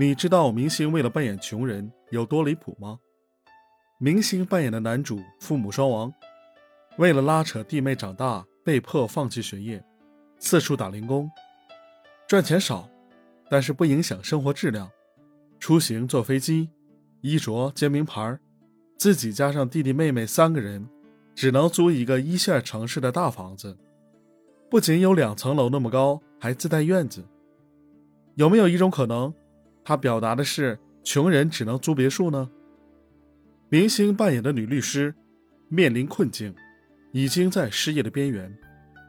你知道明星为了扮演穷人有多离谱吗？明星扮演的男主父母双亡，为了拉扯弟妹长大，被迫放弃学业，四处打零工，赚钱少，但是不影响生活质量。出行坐飞机，衣着皆名牌，自己加上弟弟妹妹三个人，只能租一个一线城市的大房子，不仅有两层楼那么高，还自带院子。有没有一种可能？他表达的是穷人只能租别墅呢。明星扮演的女律师面临困境，已经在失业的边缘，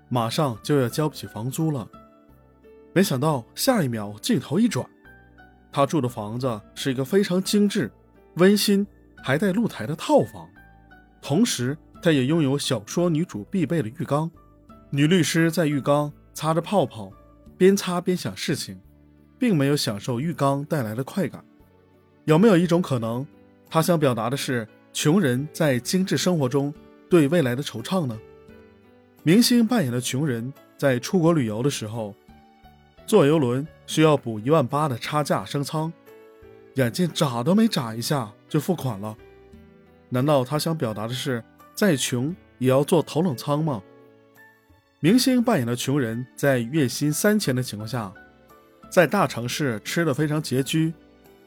马上就要交不起房租了。没想到下一秒镜头一转，她住的房子是一个非常精致、温馨还带露台的套房，同时她也拥有小说女主必备的浴缸。女律师在浴缸擦着泡泡，边擦边想事情。并没有享受浴缸带来的快感，有没有一种可能，他想表达的是穷人在精致生活中对未来的惆怅呢？明星扮演的穷人在出国旅游的时候，坐游轮需要补一万八的差价升舱，眼睛眨都没眨一下就付款了，难道他想表达的是再穷也要坐头等舱吗？明星扮演的穷人在月薪三千的情况下。在大城市吃的非常拮据，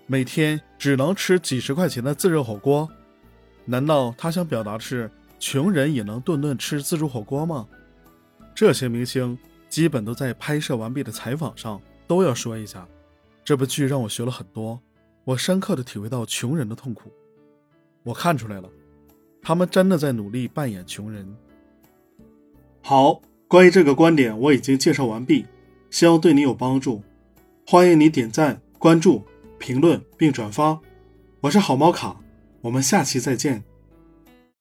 每天只能吃几十块钱的自热火锅。难道他想表达的是穷人也能顿顿吃自助火锅吗？这些明星基本都在拍摄完毕的采访上都要说一下，这部剧让我学了很多，我深刻的体会到穷人的痛苦。我看出来了，他们真的在努力扮演穷人。好，关于这个观点我已经介绍完毕，希望对你有帮助。欢迎你点赞、关注、评论并转发，我是好猫卡，我们下期再见。